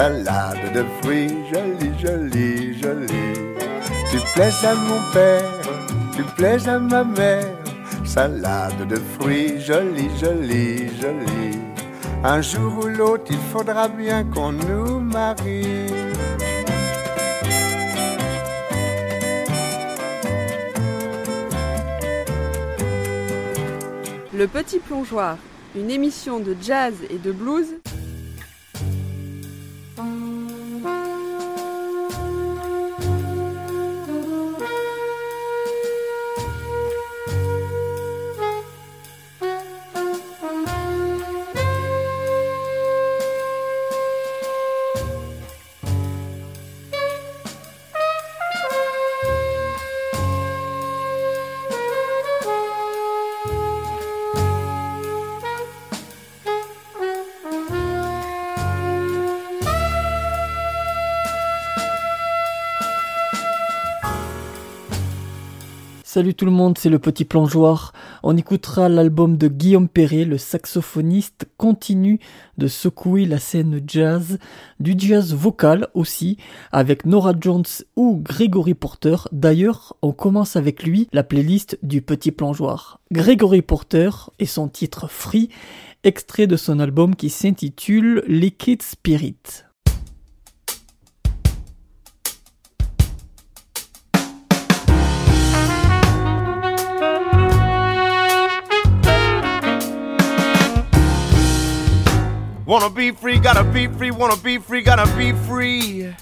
salade de fruits, jolie, jolie, jolie. Tu plais à mon père, tu plais à ma mère, salade de fruits, jolie, jolie, jolie. Un jour ou l'autre, il faudra bien qu'on nous marie. Le Petit Plongeoir, une émission de jazz et de blues Salut tout le monde, c'est le petit plongeoir. On écoutera l'album de Guillaume Perret, le saxophoniste continue de secouer la scène jazz, du jazz vocal aussi, avec Nora Jones ou Gregory Porter. D'ailleurs, on commence avec lui la playlist du petit plongeoir. Gregory Porter et son titre Free, extrait de son album qui s'intitule Liquid Spirit. Wanna be free, gotta be free, wanna be free, gotta be free.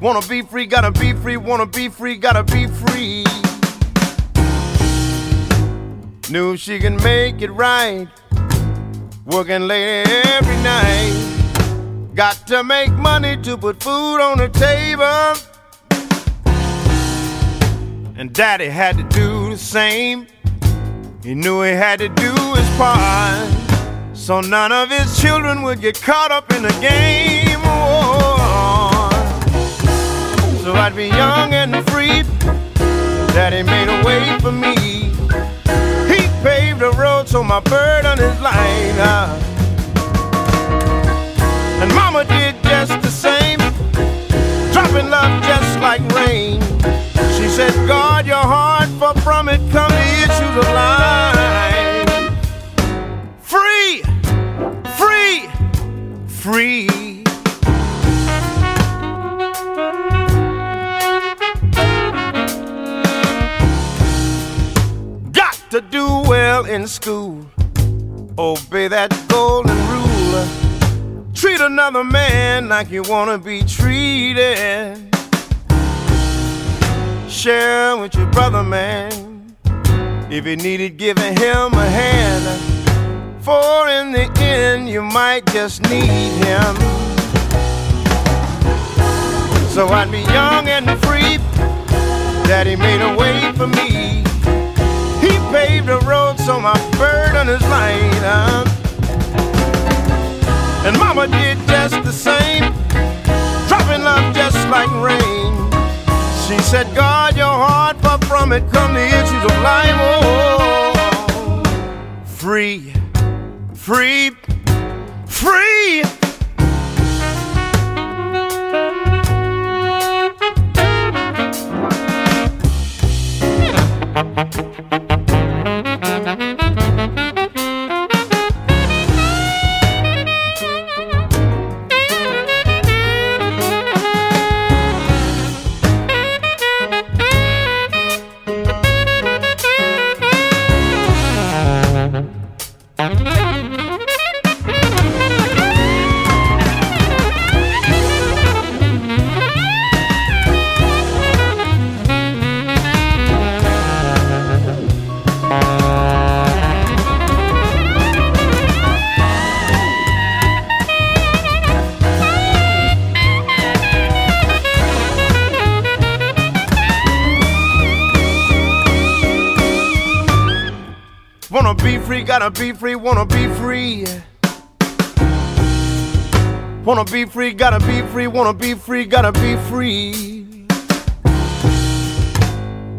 Wanna be free, gotta be free, wanna be free, gotta be free. Knew she can make it right, working late every night. Got to make money to put food on the table. And daddy had to do the same. He knew he had to do his part. So none of his children would get caught up in the game. Oh, so I'd be young and free. Daddy made a way for me. He paved the road so my burden is light. Uh, and mama did just the same, dropping love just like rain. She said, guard your heart, for from it come the issues of life. Free. Got to do well in school, obey that golden rule. Treat another man like you wanna be treated. Share with your brother, man. If you needed giving him a hand, for in the end you might just need him. So I'd be young and free. Daddy made a way for me. He paved the road so my burden is light. uh. And mama did just the same, dropping love just like rain. She said, guard your heart, for from it come the issues of life. Oh, free, free, free. Free, wanna be free. Wanna be free, gotta be free, wanna be free, gotta be free.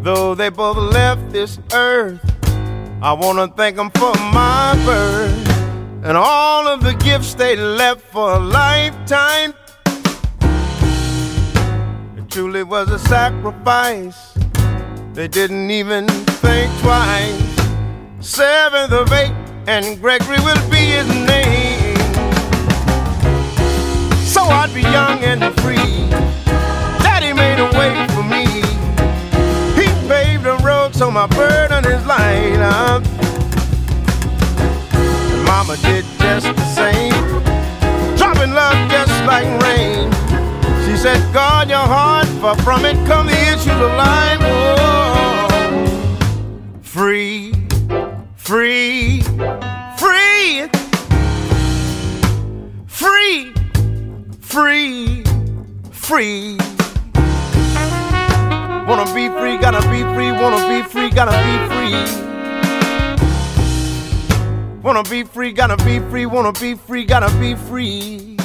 Though they both left this earth, I wanna thank them for my birth. and all of the gifts they left for a lifetime. It truly was a sacrifice. They didn't even think twice. Seventh of eight, and Gregory will be his name. So I'd be young and free. Daddy made a way for me. He paved the road so my burden is light. Up. Mama did just the same, dropping love just like rain. She said, guard your heart, for from it come the issues of life. Oh, free, free, free, free, free, free. Wanna be free, gotta be free, wanna be free, gotta be free. Wanna be free, gotta be free, wanna be free, gotta be free.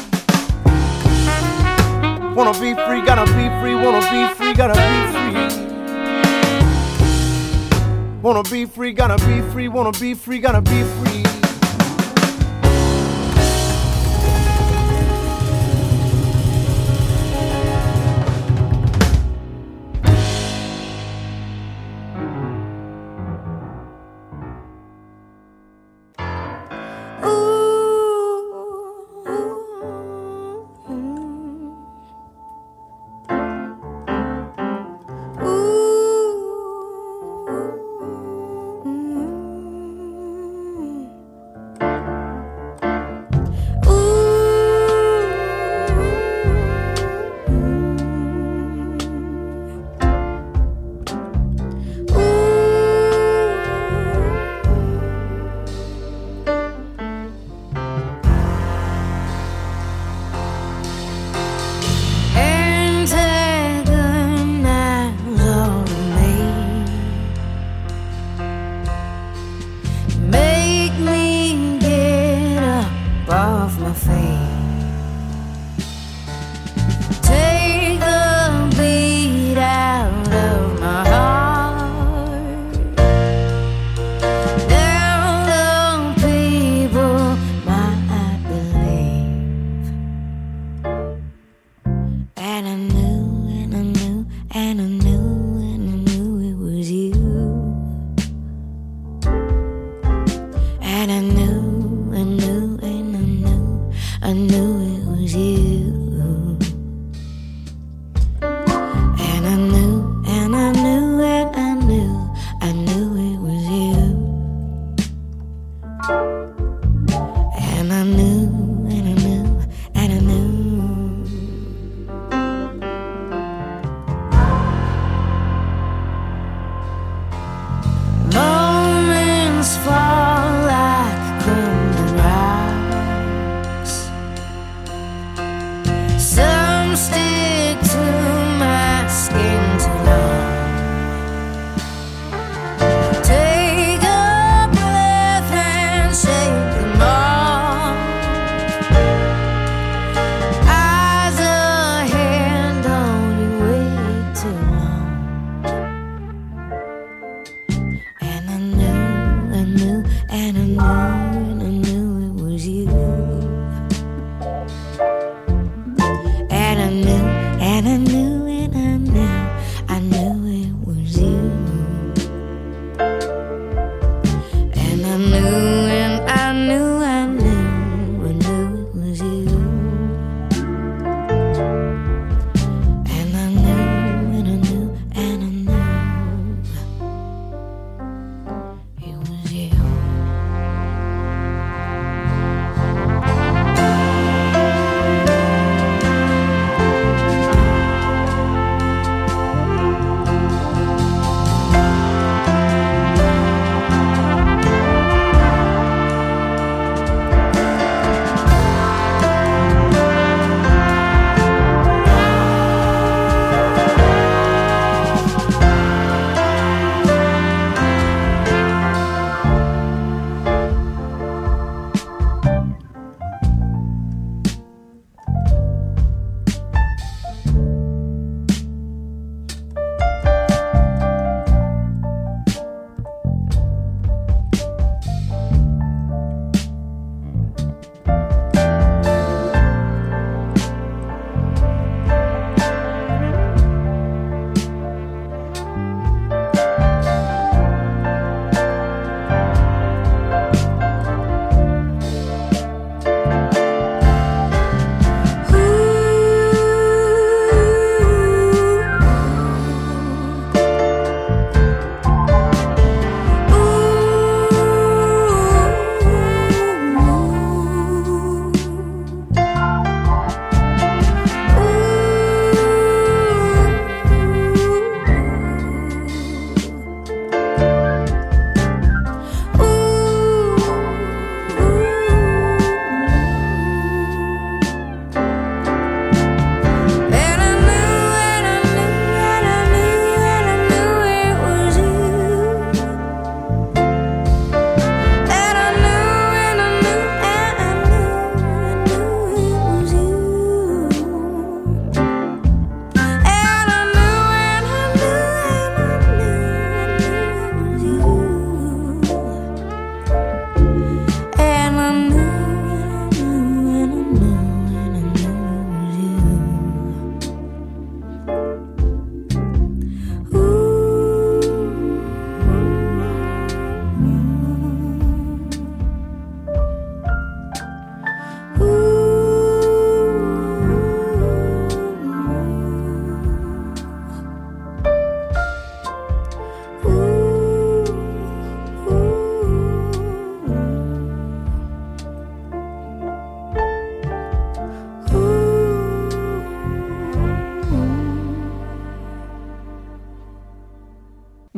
Wanna be free, gotta be free, wanna be free, gotta be free. Wanna be free, gotta be free, wanna be free, gotta be free.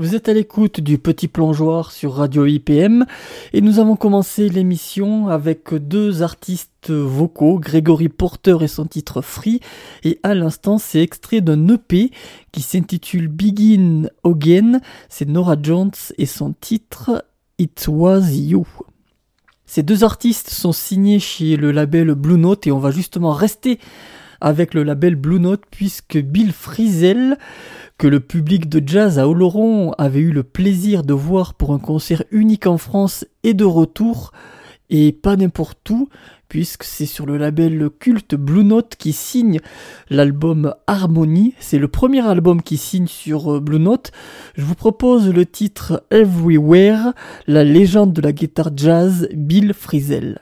Vous êtes à l'écoute du Petit Plongeoir sur Radio IPM et nous avons commencé l'émission avec deux artistes vocaux, Grégory Porter et son titre Free. Et à l'instant c'est extrait d'un EP qui s'intitule Begin Again, c'est Nora Jones et son titre It Was You. Ces deux artistes sont signés chez le label Blue Note et on va justement rester avec le label Blue Note puisque Bill Frisell que le public de jazz à Oloron avait eu le plaisir de voir pour un concert unique en France et de retour, et pas n'importe où, puisque c'est sur le label culte Blue Note qui signe l'album Harmony. C'est le premier album qui signe sur euh, Blue Note. Je vous propose le titre Everywhere, la légende de la guitare jazz Bill Frisell.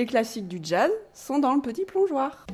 Les classiques du jazz sont dans le petit plongeoir.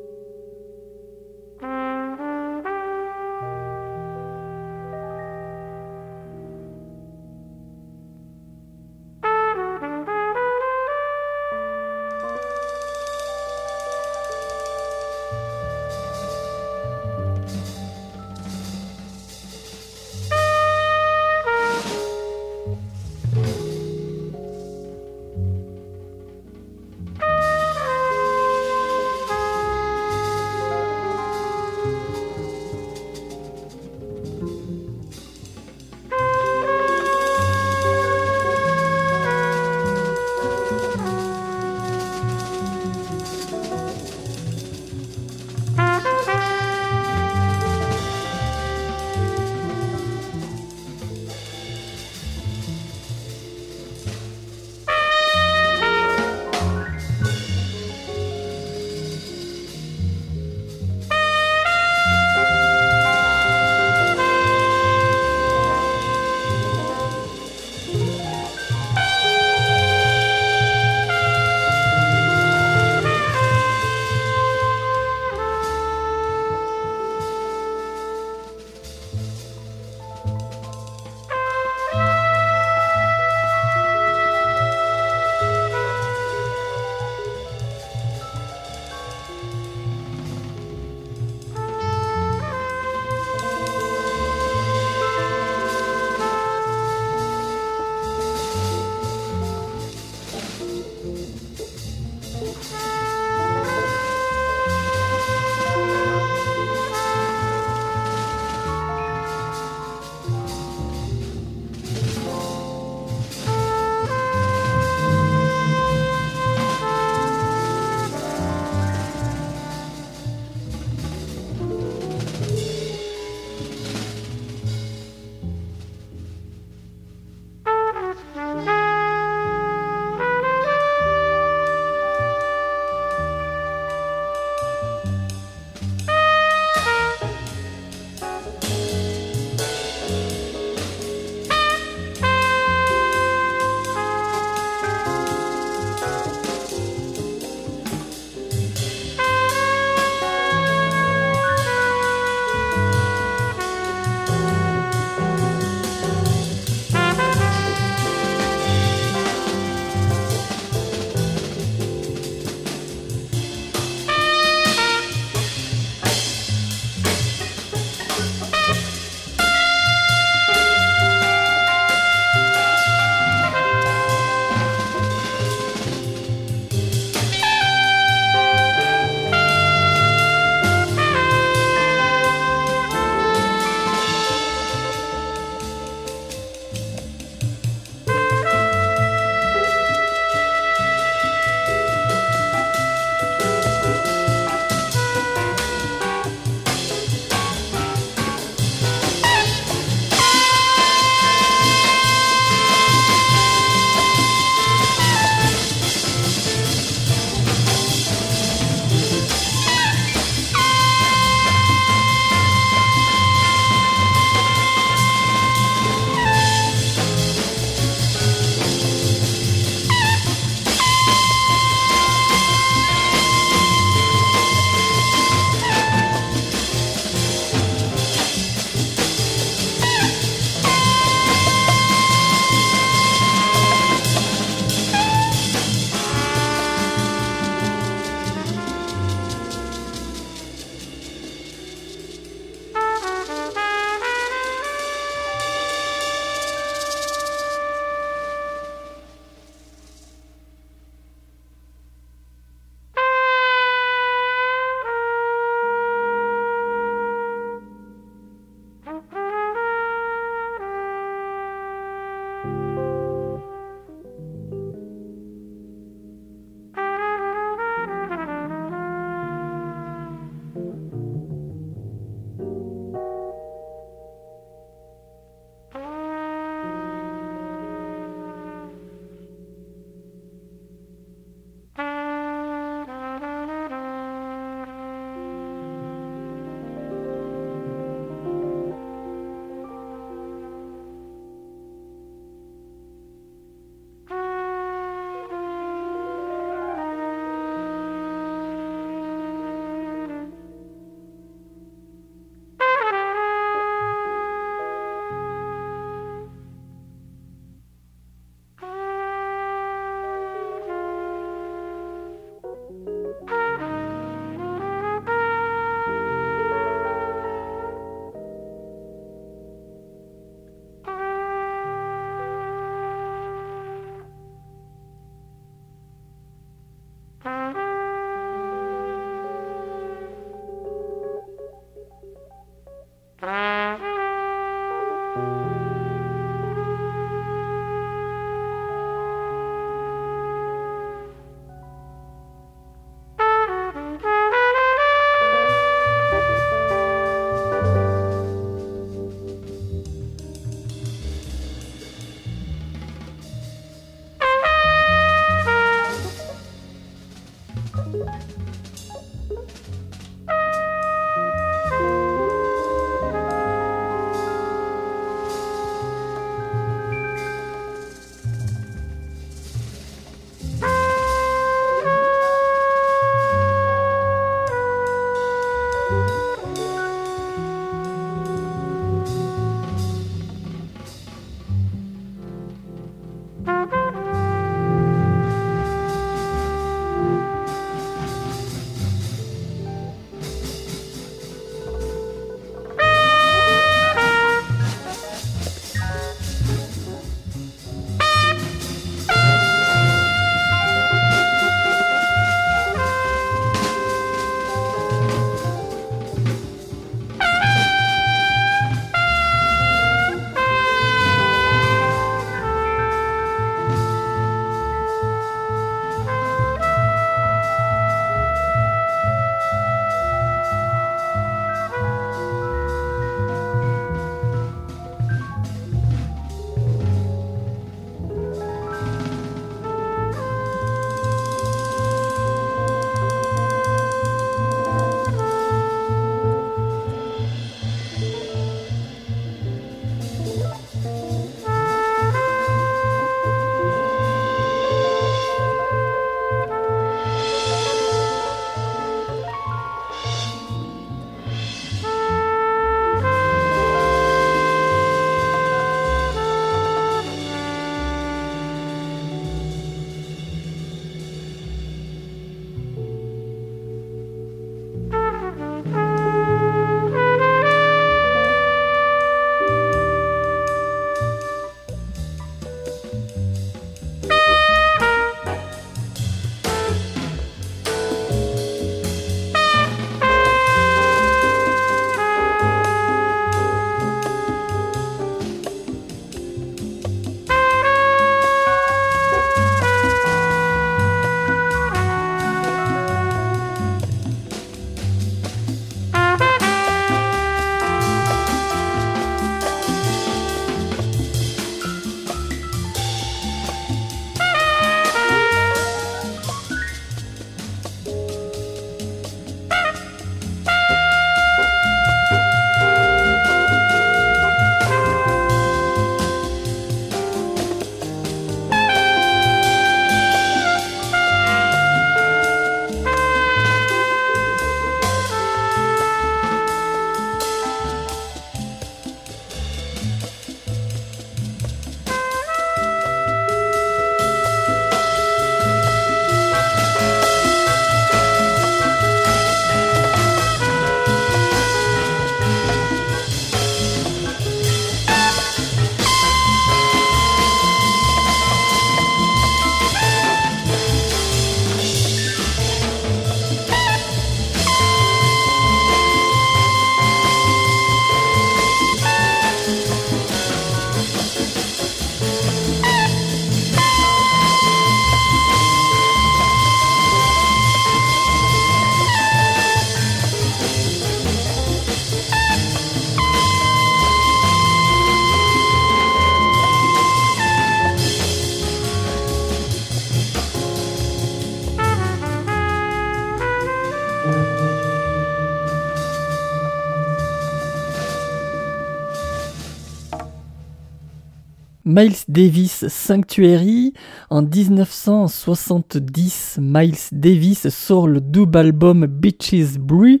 Miles Davis Sanctuary. En 1970, Miles Davis sort le double album Beaches Brew.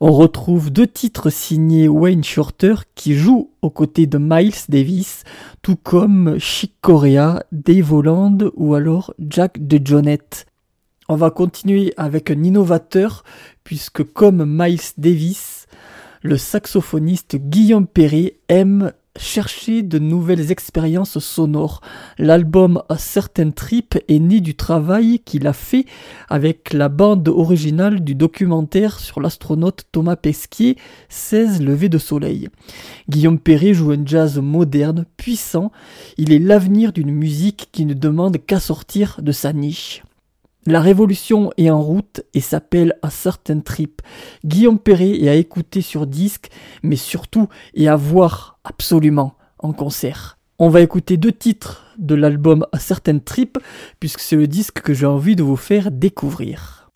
On retrouve deux titres signés Wayne Shorter qui joue aux côtés de Miles Davis, tout comme Chic Corea, Dave Holland ou alors Jack DeJohnette. On va continuer avec un innovateur puisque comme Miles Davis, le saxophoniste Guillaume Perry aime chercher de nouvelles expériences sonores. L'album A Certain Trip est né du travail qu'il a fait avec la bande originale du documentaire sur l'astronaute Thomas Pesquet, 16 levées de soleil. Guillaume Perret joue un jazz moderne, puissant. Il est l'avenir d'une musique qui ne demande qu'à sortir de sa niche. La révolution est en route et s'appelle A Certain Trip. Guillaume Perret est à écouter sur disque, mais surtout et à voir absolument en concert. On va écouter deux titres de l'album A Certain Trip, puisque c'est le disque que j'ai envie de vous faire découvrir.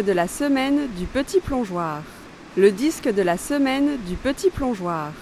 Disque de la semaine du petit plongeoir. Le disque de la semaine du petit plongeoir.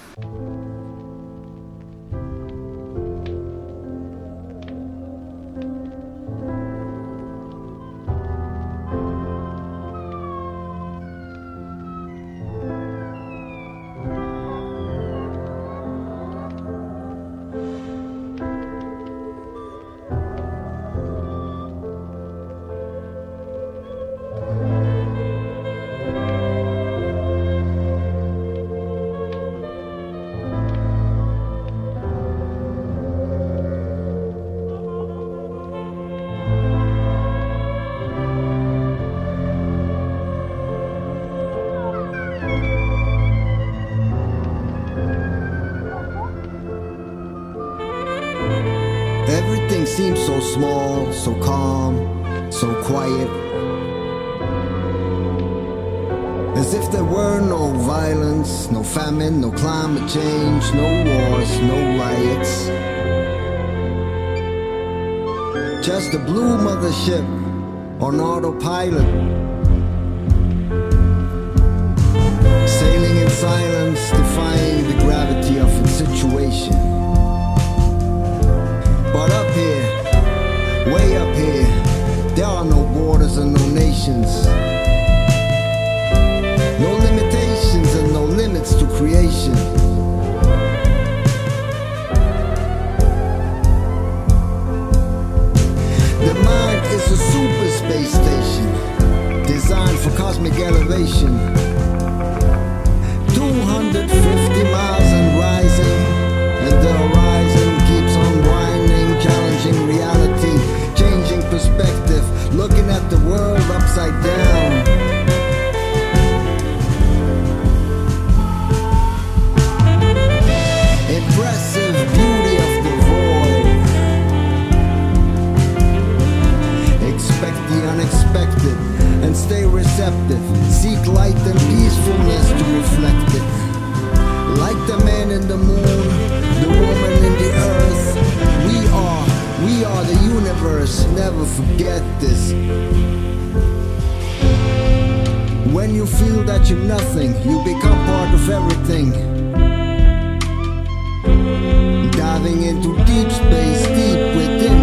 So calm, so quiet. As if there were no violence, no famine, no climate change, no wars, no riots. Just a blue mothership on autopilot. Sailing in silence, defying the gravity of its situation. But up here, way up here, there are no borders and no nations. No limitations and no limits to creation. The mind is a super space station designed for cosmic elevation. 250 miles and rising, and the horizon keeps on winding, challenging reality, looking at the world upside down. Impressive beauty of the void. Expect the unexpected and stay receptive. Seek light and peacefulness to reflect it. Like the man in the moon, the woman in the earth. We are, the universe. Never forget this. When you feel that you're nothing, you become part of everything. Diving into deep space, deep within,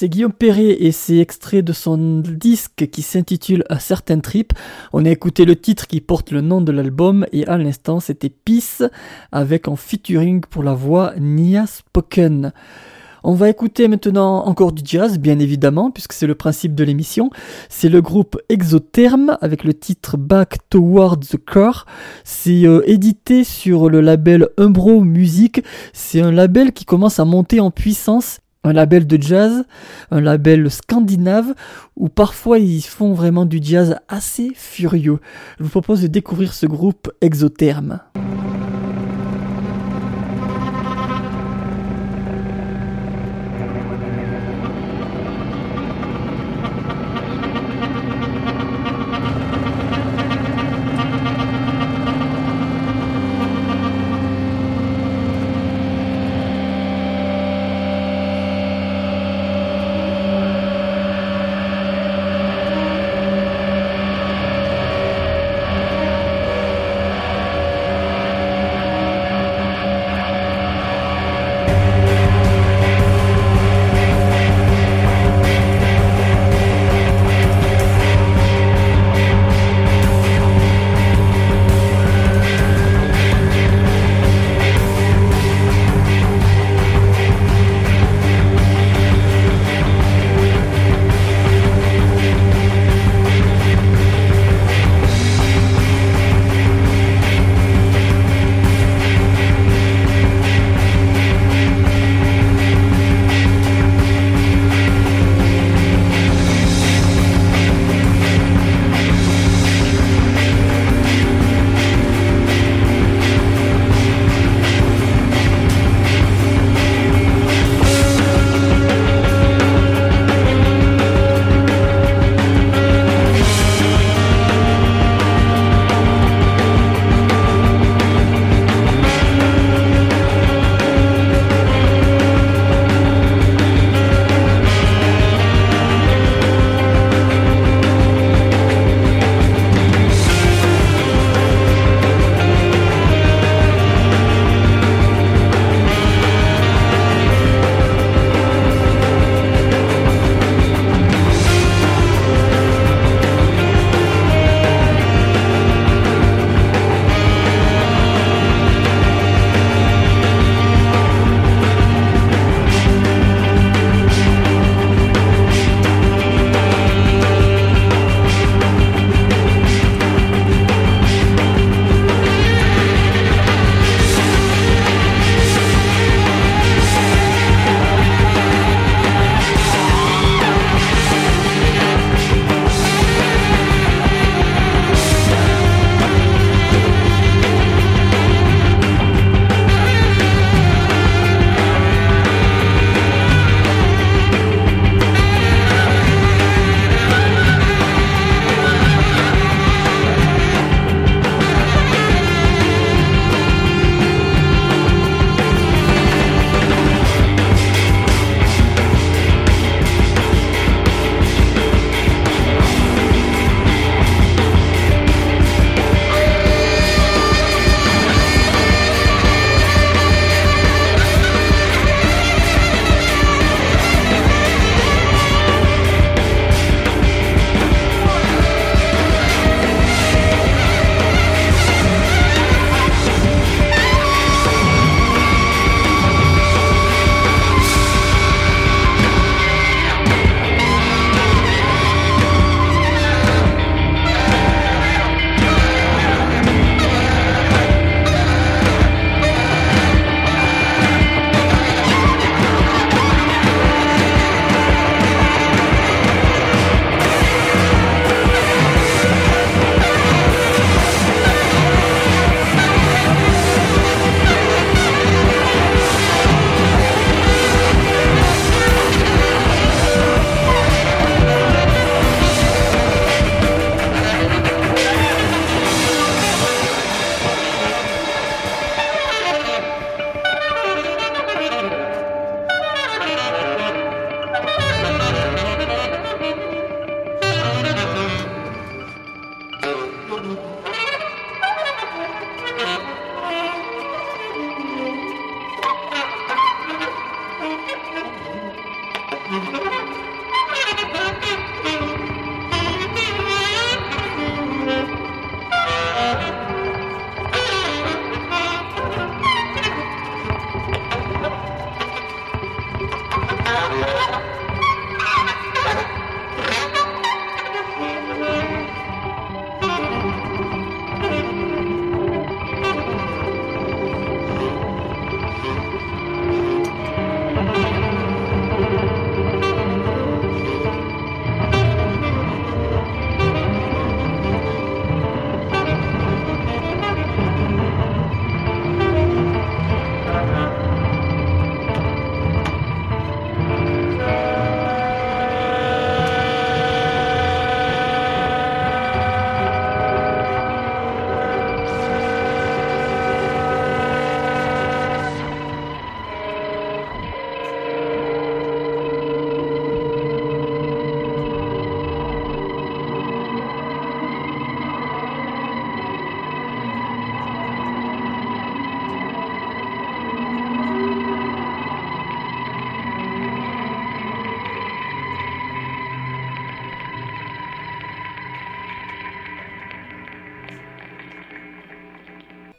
C'est Guillaume Perret et c'est extrait de son disque qui s'intitule A Certain Trip. On a écouté le titre qui porte le nom de l'album et à l'instant c'était Peace avec en featuring pour la voix Nia Spoken. On va écouter maintenant encore du jazz, bien évidemment, puisque c'est le principe de l'émission. C'est le groupe Exotherm avec le titre Back Towards the Core. C'est euh, édité sur le label Umbro Music. C'est un label qui commence à monter en puissance un label de jazz, un label scandinave, où parfois ils font vraiment du jazz assez furieux. Je vous propose de découvrir ce groupe Exotherm.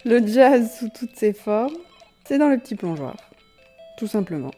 Le jazz sous toutes ses formes, c'est dans le petit plongeoir. Tout simplement.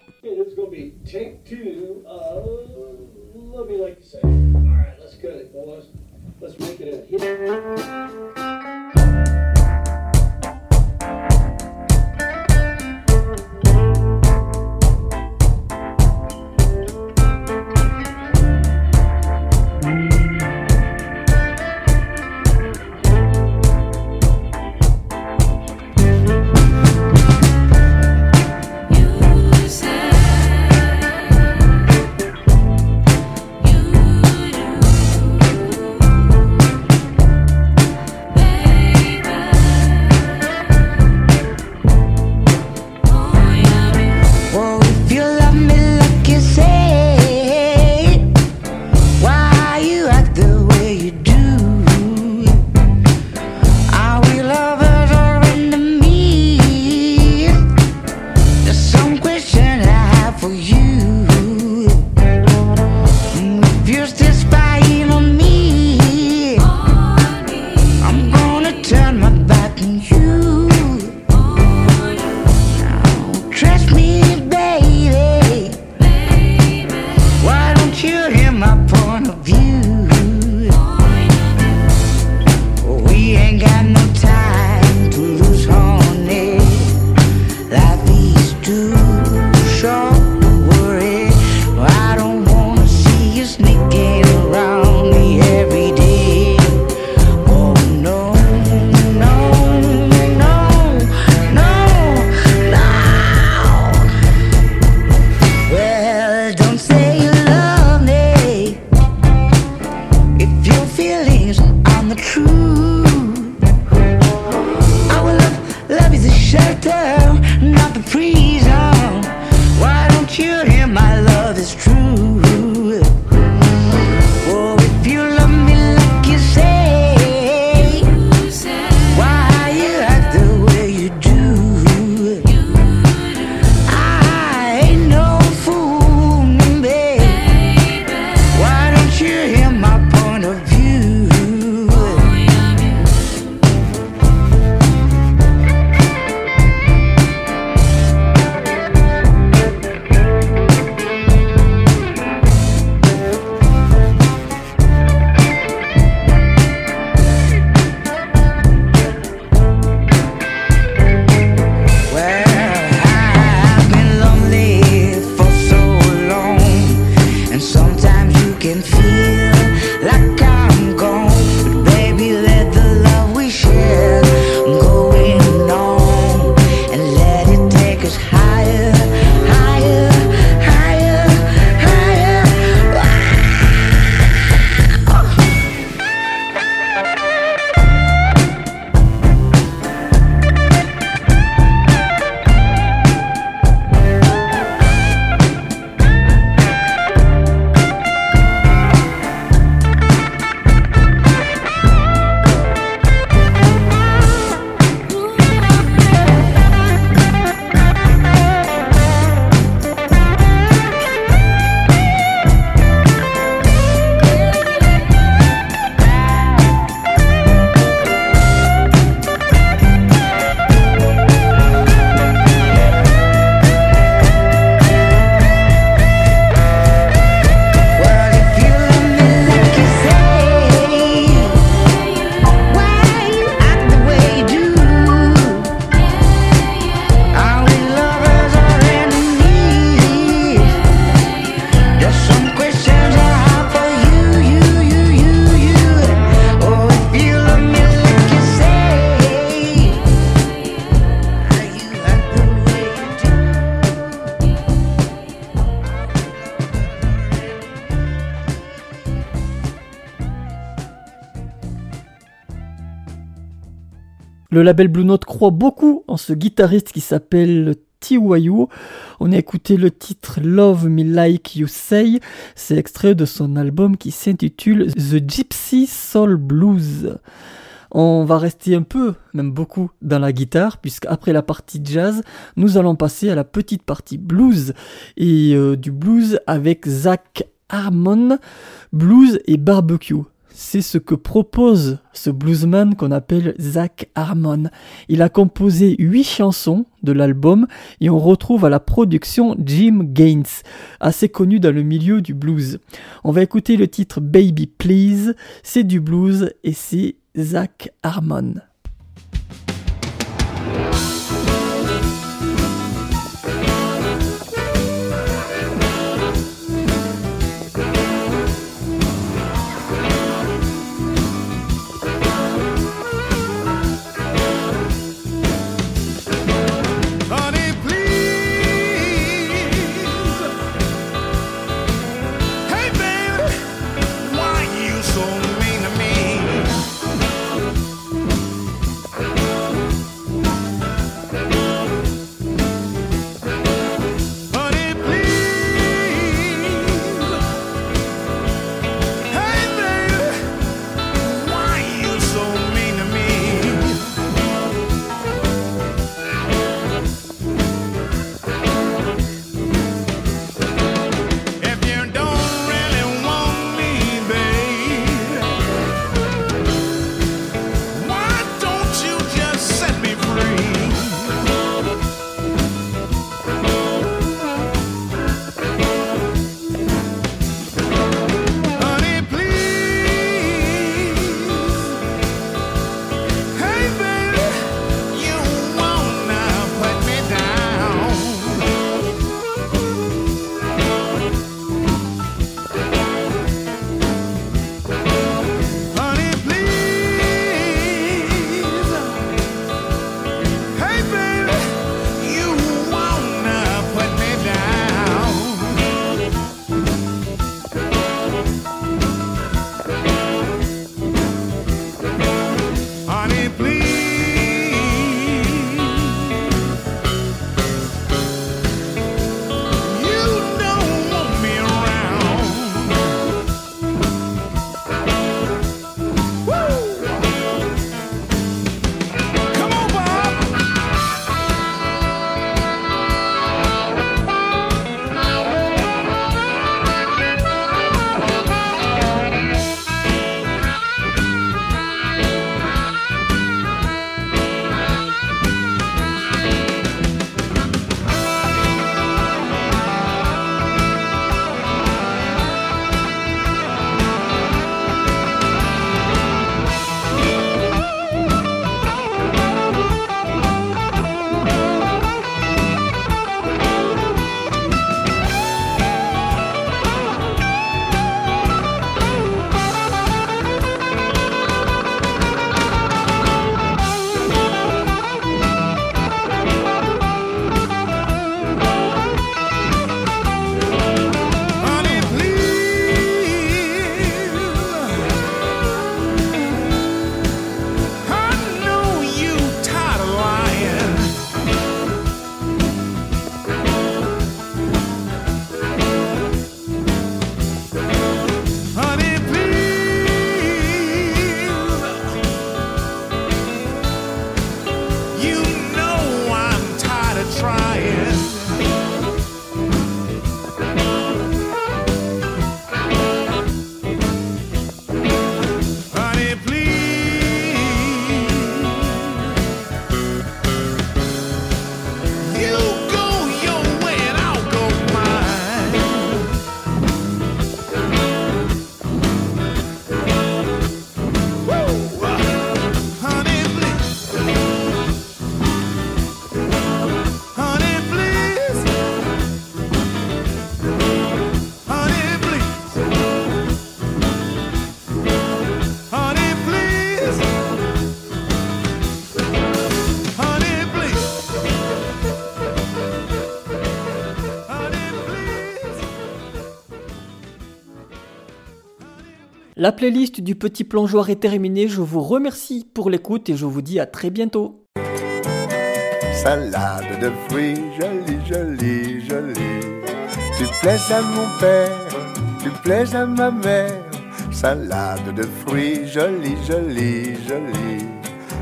Le label Blue Note croit beaucoup en ce guitariste qui s'appelle Tiwayu. On a écouté le titre Love Me Like You Say. C'est extrait de son album qui s'intitule The Gypsy Soul Blues. On va rester un peu, même beaucoup, dans la guitare, puisque après la partie jazz, nous allons passer à la petite partie blues, et euh, du blues avec Zach Harmon, blues et barbecue. C'est ce que propose ce bluesman qu'on appelle Zach Harmon. Il a composé huit chansons de l'album et on retrouve à la production Jim Gaines, assez connu dans le milieu du blues. On va écouter le titre Baby Please, c'est du blues et c'est Zach Harmon. La playlist du petit plongeoir est terminée. Je vous remercie pour l'écoute et je vous dis à très bientôt. Salade de fruits, jolie, jolie, jolie. Tu plais à mon père, tu plais à ma mère. Salade de fruits, jolie, jolie, jolie.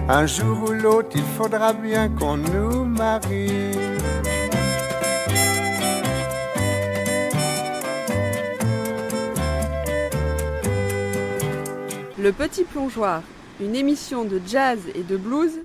Un jour ou l'autre, il faudra bien qu'on nous marie. Le Petit Plongeoir, une émission de jazz et de blues